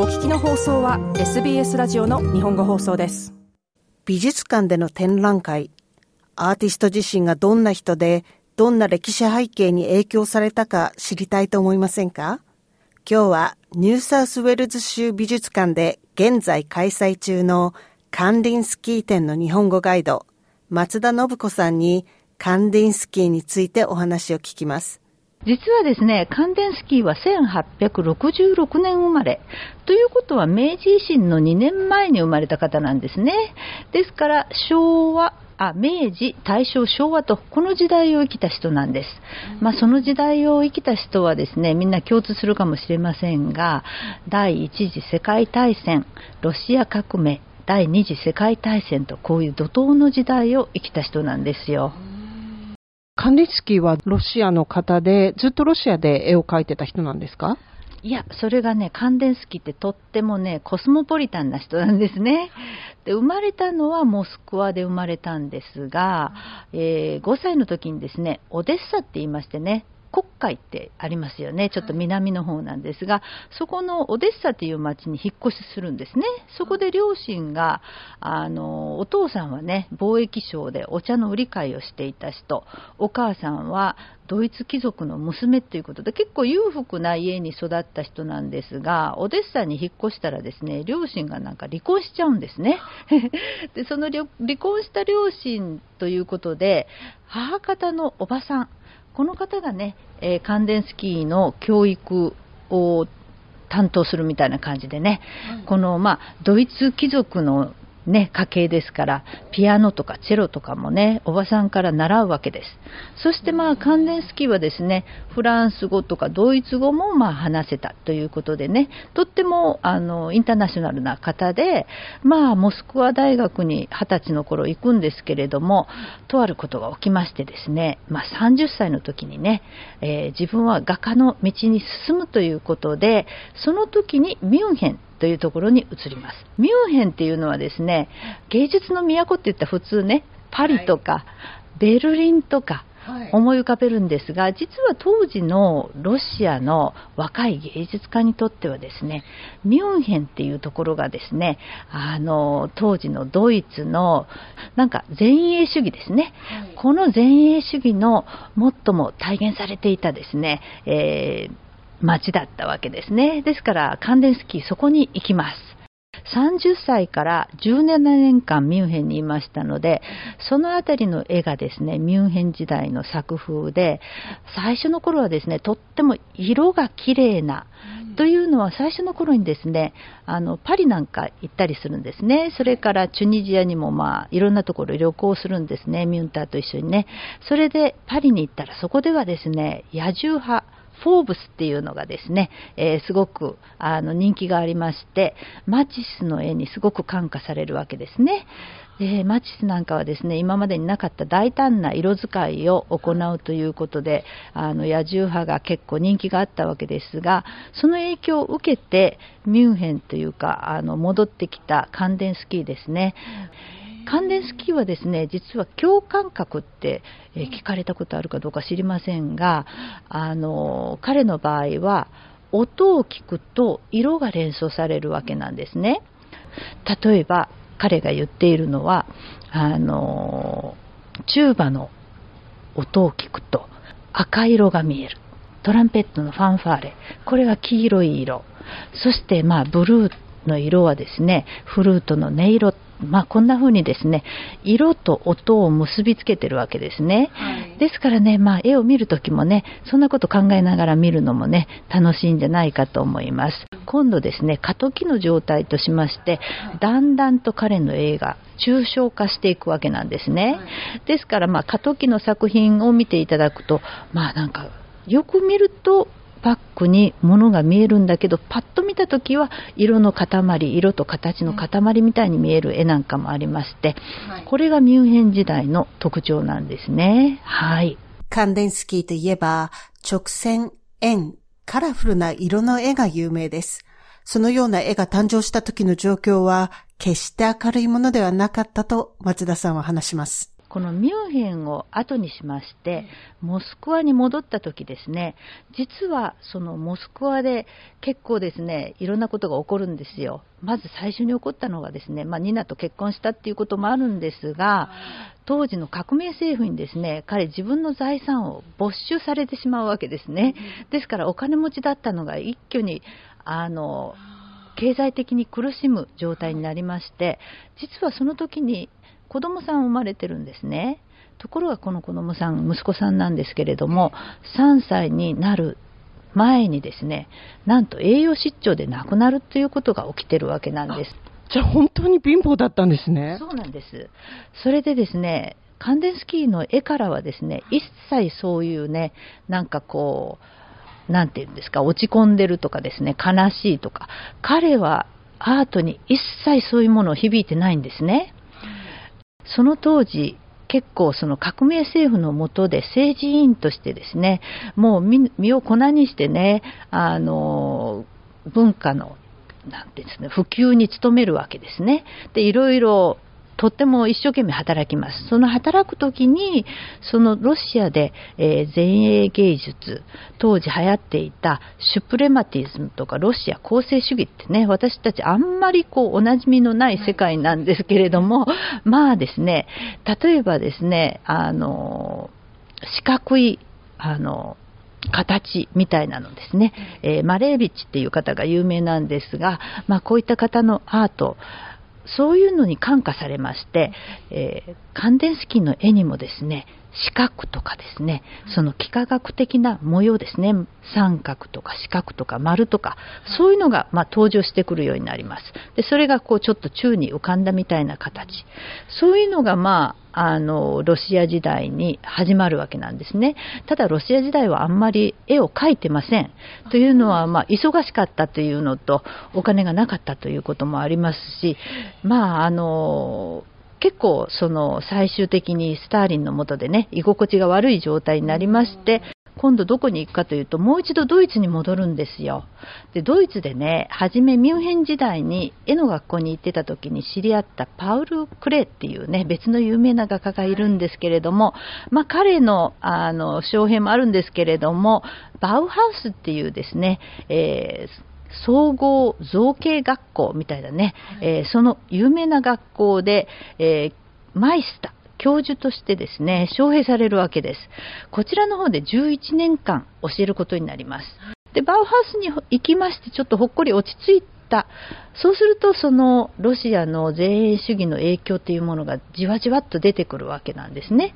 お聞きの放送は SBS ラジオの日本語放送です美術館での展覧会アーティスト自身がどんな人でどんな歴史背景に影響されたか知りたいと思いませんか？今日はニューサウスウェルズ州美術館で現在開催中のカンディンスキー展の日本語ガイド松田信子さんにカンディンスキーについてお話を聞きます。実はですね、カンデンスキーは1866年生まれ。ということは明治維新の2年前に生まれた方なんですね。ですから、昭和、あ明治、大正、昭和とこの時代を生きた人なんです。まあ、その時代を生きた人はですねみんな共通するかもしれませんが第一次世界大戦、ロシア革命、第二次世界大戦とこういう怒涛の時代を生きた人なんですよ。カンディスキーはロシアの方で、ずっとロシアで絵を描いてた人なんですか？いや、それがね、カンデンスキーってとってもね、コスモポリタンな人なんですね。で生まれたのはモスクワで生まれたんですが、えー、5歳の時にですね、オデッサって言いましてね、国会ってありますよね、ちょっと南の方なんですが、そこのオデッサという町に引っ越しするんですね、そこで両親が、あのお父さんはね、貿易商でお茶の売り買いをしていた人、お母さんはドイツ貴族の娘ということで、結構裕福な家に育った人なんですが、オデッサに引っ越したらですね、両親がなんか離婚しちゃうんですね。でその離婚した両親ということで、母方のおばさん、この方がね、えー、カンデンスキーの教育を担当するみたいな感じでね、うん、この、まあ、ドイツ貴族のね、家系ですから、ピアノとかチェロとかもね、おばさんから習うわけです。そしてまあ、関連スキーはですね、フランス語とかドイツ語もまあ話せたということでね、とってもあのインターナショナルな方で、まあ、モスクワ大学に20歳の頃行くんですけれども、とあることが起きましてですね、まあ、30歳の時にね、えー、自分は画家の道に進むということで、その時にミュンヘンというところに移ります。ミュンヘンっていうのはですね、芸術の都って言ったら普通ね、パリとか、ベルリンとか、思い浮かべるんですが、実は当時のロシアの若い芸術家にとってはですね、ミュンヘンっていうところがですね、あの、当時のドイツの、なんか前衛主義ですね、はい、この前衛主義の最も体現されていたですね、えー町だったわけですね。ですから、関連スキーそこに行きます。30歳から17年間ミュンヘンにいましたので、そのあたりの絵がですね、ミュンヘン時代の作風で、最初の頃はですね、とっても色が綺麗な、というのは最初の頃にですね、あの、パリなんか行ったりするんですね。それからチュニジアにもまあ、いろんなところ旅行するんですね、ミュンターと一緒にね。それでパリに行ったらそこではですね、野獣派、フォーブスっていうのがですね、えー、すごくあの人気がありまして、マチスの絵にすごく感化されるわけですね。でマチスなんかはですね今までになかった大胆な色使いを行うということであの野獣派が結構人気があったわけですがその影響を受けてミュンヘンというかあの戻ってきたカンデンスキーですね。関連スキーはですね実は共感覚って、え聞かれたことあるかどうか知りませんがあの彼の場合は音を聞くと色が連想されるわけなんですね。例えば彼が言っているのはあのチューバの音を聞くと赤色が見える。トランペットのファンファーレ。これは黄色い色。そしてまあブルーの色はですねフルートの音色まあ、こんな風にですね、色と音を結びつけてるわけですね。はい、ですからね、まあ、絵を見るときもね、そんなこと考えながら見るのもね、楽しいんじゃないかと思います。今度ですね、過渡期の状態としまして、だんだんと彼の映画、抽象化していくわけなんですね。ですから、まあ、過渡期の作品を見ていただくと、まあなんか、よく見るとバックに物が見えるんだけどパッと見た時は色の塊色と形の塊みたいに見える絵なんかもありまして、これがミュンヘン時代の特徴なんですね。はい。カンデンスキーといえば直線、円、カラフルな色の絵が有名です。そのような絵が誕生した時の状況は決して明るいものではなかったと松田さんは話します。このミュンヘンを後にしましてモスクワに戻った時ですね実はそのモスクワで結構ですねいろんなことが起こるんですよ。まず最初に起こったのがですね、まあ、ニナと結婚したっていうこともあるんですが当時の革命政府にですね彼自分の財産を没収されてしまうわけですね。ですからお金持ちだったのが一挙にあの経済的に苦しむ状態になりまして実はその時に子供さん生まれてるんですね。ところがこの子供さん、息子さんなんですけれども、3歳になる前にですね、なんと栄養失調で亡くなるということが起きてるわけなんです。じゃあ本当に貧乏だったんですね。そうなんです。それでですね、カンデンスキーの絵からはですね、一切そういうね、なんかこう、なんていうんですか、落ち込んでるとかですね、悲しいとか、彼はアートに一切そういうものを響いてないんですね。その当時、結構その革命政府の下で政治委員としてですね、もう身を粉にしてね、あの、文化の、なんてですね、普及に努めるわけですね。で、いろいろとっても一生懸命働きます。その働く時に、そのロシアで、えー、前衛芸術、当時流行っていたシュプレマティズムとかロシア公正主義ってね、私たちあんまりこうお馴染みのない世界なんですけれども、まあですね、例えばですね、あの、四角い、あの、形みたいなのですね、えー、マレービッチっていう方が有名なんですが、まあ、こういった方のアート、そういうのに感化されまして、えー、カンデンスキーの絵にもですね、四角とかですね、その幾何学的な模様ですね、三角とか四角とか丸とか、そういうのがま登場してくるようになります。で、それがこうちょっと宙に浮かんだみたいな形。そういうのがまあ、あの、ロシア時代に始まるわけなんですね。ただロシア時代はあんまり絵を描いてません。というのは、まあ、忙しかったというのと、お金がなかったということもありますし、まあ、あの、結構その最終的にスターリンの下でね、居心地が悪い状態になりまして、今度どこに行くかというと、もう一度ドイツに戻るんですよ。で、ドイツでね、初めミュンヘン時代に絵の学校に行ってた時に知り合ったパウル・クレーっていうね、別の有名な画家がいるんですけれども、まあ彼の、あの、障壁もあるんですけれども、バウハウスっていうですね、えー総合造形学校みたいなね、えー、その有名な学校で、えー、マイスター、教授としてですね、招聘されるわけです。こちらの方で11年間教えることになります。で、バウハウスに行きまして、ちょっとほっこり落ち着いた。そうすると、そのロシアの前衛主義の影響というものがじわじわっと出てくるわけなんですね。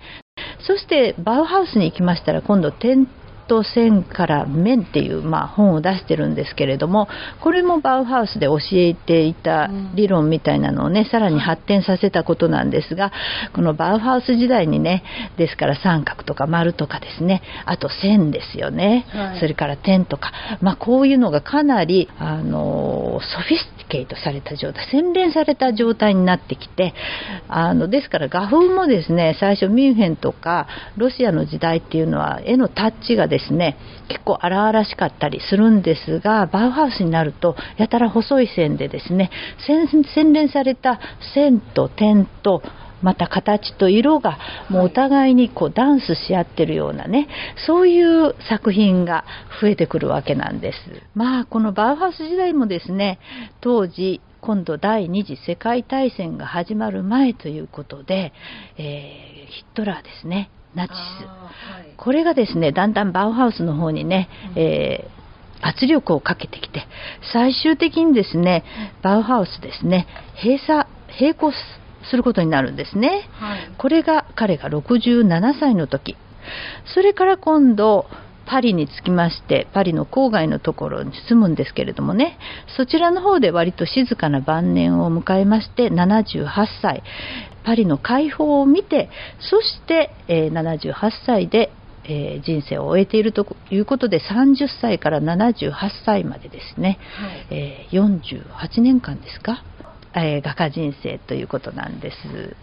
そして、バウハウスに行きましたら、今度、点と線から面っていう、まあ、本を出してるんですけれどもこれもバウハウスで教えていた理論みたいなのをねさらに発展させたことなんですがこのバウハウス時代にねですから三角とか丸とかですねあと線ですよね、はい、それから点とか、まあ、こういうのがかなりあのソフィスティケートされた状態洗練された状態になってきてあのですから画風もですね最初ミュンヘンとかロシアの時代っていうのは絵のタッチがですね結構荒々しかったりするんですがバウハウスになるとやたら細い線でですね洗練された線と点とまた形と色がもうお互いにこうダンスし合ってるようなねそういう作品が増えてくるわけなんです。まあこのバウハウス時代もですね当時今度第二次世界大戦が始まる前ということで、えー、ヒットラーですね。ナチス、はい、これがですねだんだんバウハウスの方にね、えー、圧力をかけてきて最終的にですねバウハウスですね閉鎖並行することになるんですね、はい、これが彼が67歳の時。それから今度パリに着きましてパリの郊外のところに住むんですけれどもねそちらの方で割と静かな晩年を迎えまして78歳パリの解放を見てそして、えー、78歳で、えー、人生を終えているということで30歳から78歳までですね、はい、えー、48年間ですか、え画家人生ということなんです。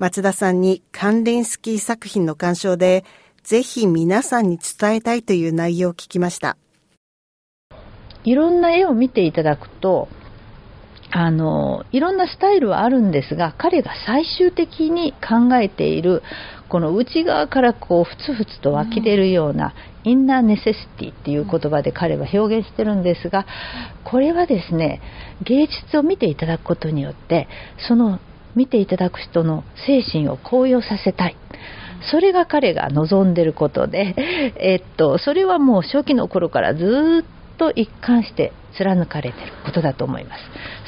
松田さんに関連スキー作品の鑑賞でぜひ皆さんに伝えたいという内容を聞きました。いろんな絵を見ていただくとあのいろんなスタイルはあるんですが彼が最終的に考えているこの内側からこうふつふつと湧き出るような、インナーネセシティっていう言葉で彼は表現してるんですがこれはですね芸術を見ていただくことによってその見ていただく人の精神を高揚させたいそれが彼が望んでることで、えっと、それはもう初期の頃からずっと一貫して貫かれてることだと思います。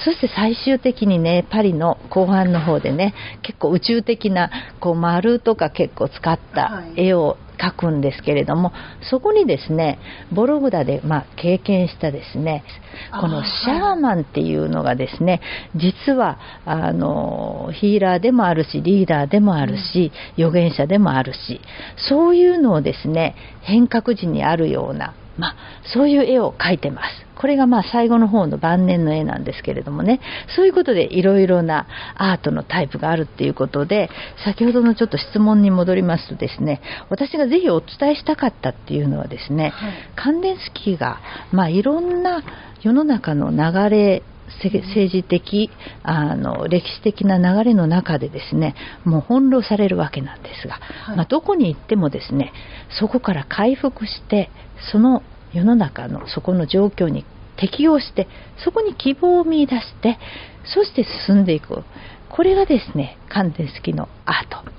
そして最終的にね、パリの後半の方でね、結構宇宙的なこう丸とか結構使った絵を描くんですけれども、そこにですね、ボログダでまあ経験したですね、このシャーマンっていうのがですね、実はあのヒーラーでもあるし、リーダーでもあるし、預言者でもあるし、そういうのをですね、変革時にあるようなまあ、そういう絵を描いてます。これがまあ最後の方の晩年の絵なんですけれどもね、そういうことでいろいろなアートのタイプがあるっていうことで、先ほどのちょっと質問に戻りますとですね、私がぜひお伝えしたかったっていうのはですね、はい、関連スキーが、まあ、いろんな世の中の流れ政治的あの歴史的な流れの中でですねもう翻弄されるわけなんですが、はい、まあ、どこに行ってもですねそこから回復してその世の中のそこの状況に適応してそこに希望を見いだしてそして進んでいく。これがですね関連式のアート。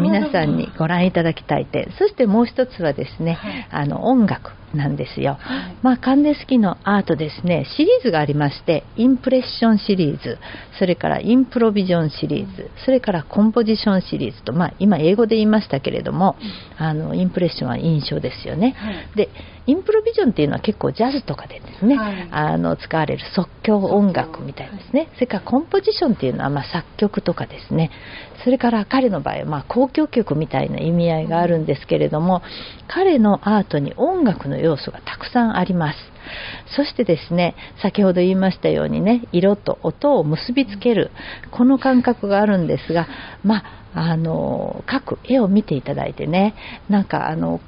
皆さんにご覧いただきたい点。そしてもう一つはですね、はい、あの音楽なんですよ、はい、まあカンデスキのアートですね。シリーズがありましてインプレッションシリーズ。それからインプロビジョンシリーズ。それからコンポジションシリーズとまあ今英語で言いましたけれども、あのインプレッションは印象ですよね、はい、でインプロビジョンっていうのは結構ジャズとかでですね、はい、あの使われる即興音楽みたいですね、それからコンポジションっていうのはま作曲とかですね。それから彼の場合はま交響曲みたいな意味合いがあるんですけれども彼のアートに音楽の要素がたくさんあります。そしてですね先ほど言いましたようにね色と音を結びつけるこの感覚があるんですがまああの各絵を見ていただいてねなんかあの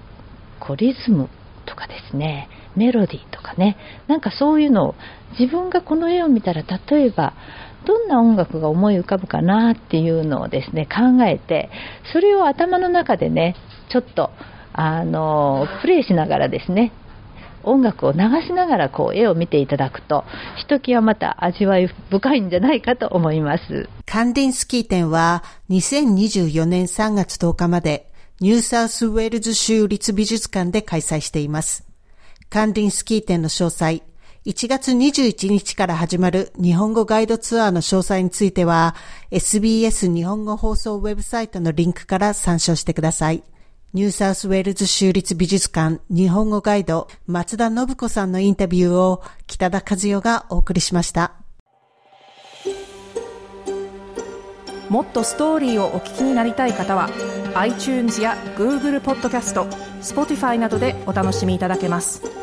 こうリズムとかですねメロディーとかねなんかそういうのを自分がこの絵を見たら例えばどんな音楽が思い浮かぶかなっていうのをですね考えてそれを頭の中でねちょっとあのプレイしながらですね音楽を流しながらこう絵を見ていただくとひときわまた味わい深いんじゃないかと思いますカンディンスキー展は2024年3月10日までニューサウスウェールズ州立美術館で開催していますカンディンスキー展の詳細1月21日から始まる日本語ガイドツアーの詳細については SBS 日本語放送ウェブサイトのリンクから参照してください。ニューサウスウェールズ州立美術館日本語ガイド松田信子さんのインタビューを北田和代がお送りしました。もっとストーリーをお聞きになりたい方は iTunes や Google ポッドキャスト Spotify などでお楽しみいただけます。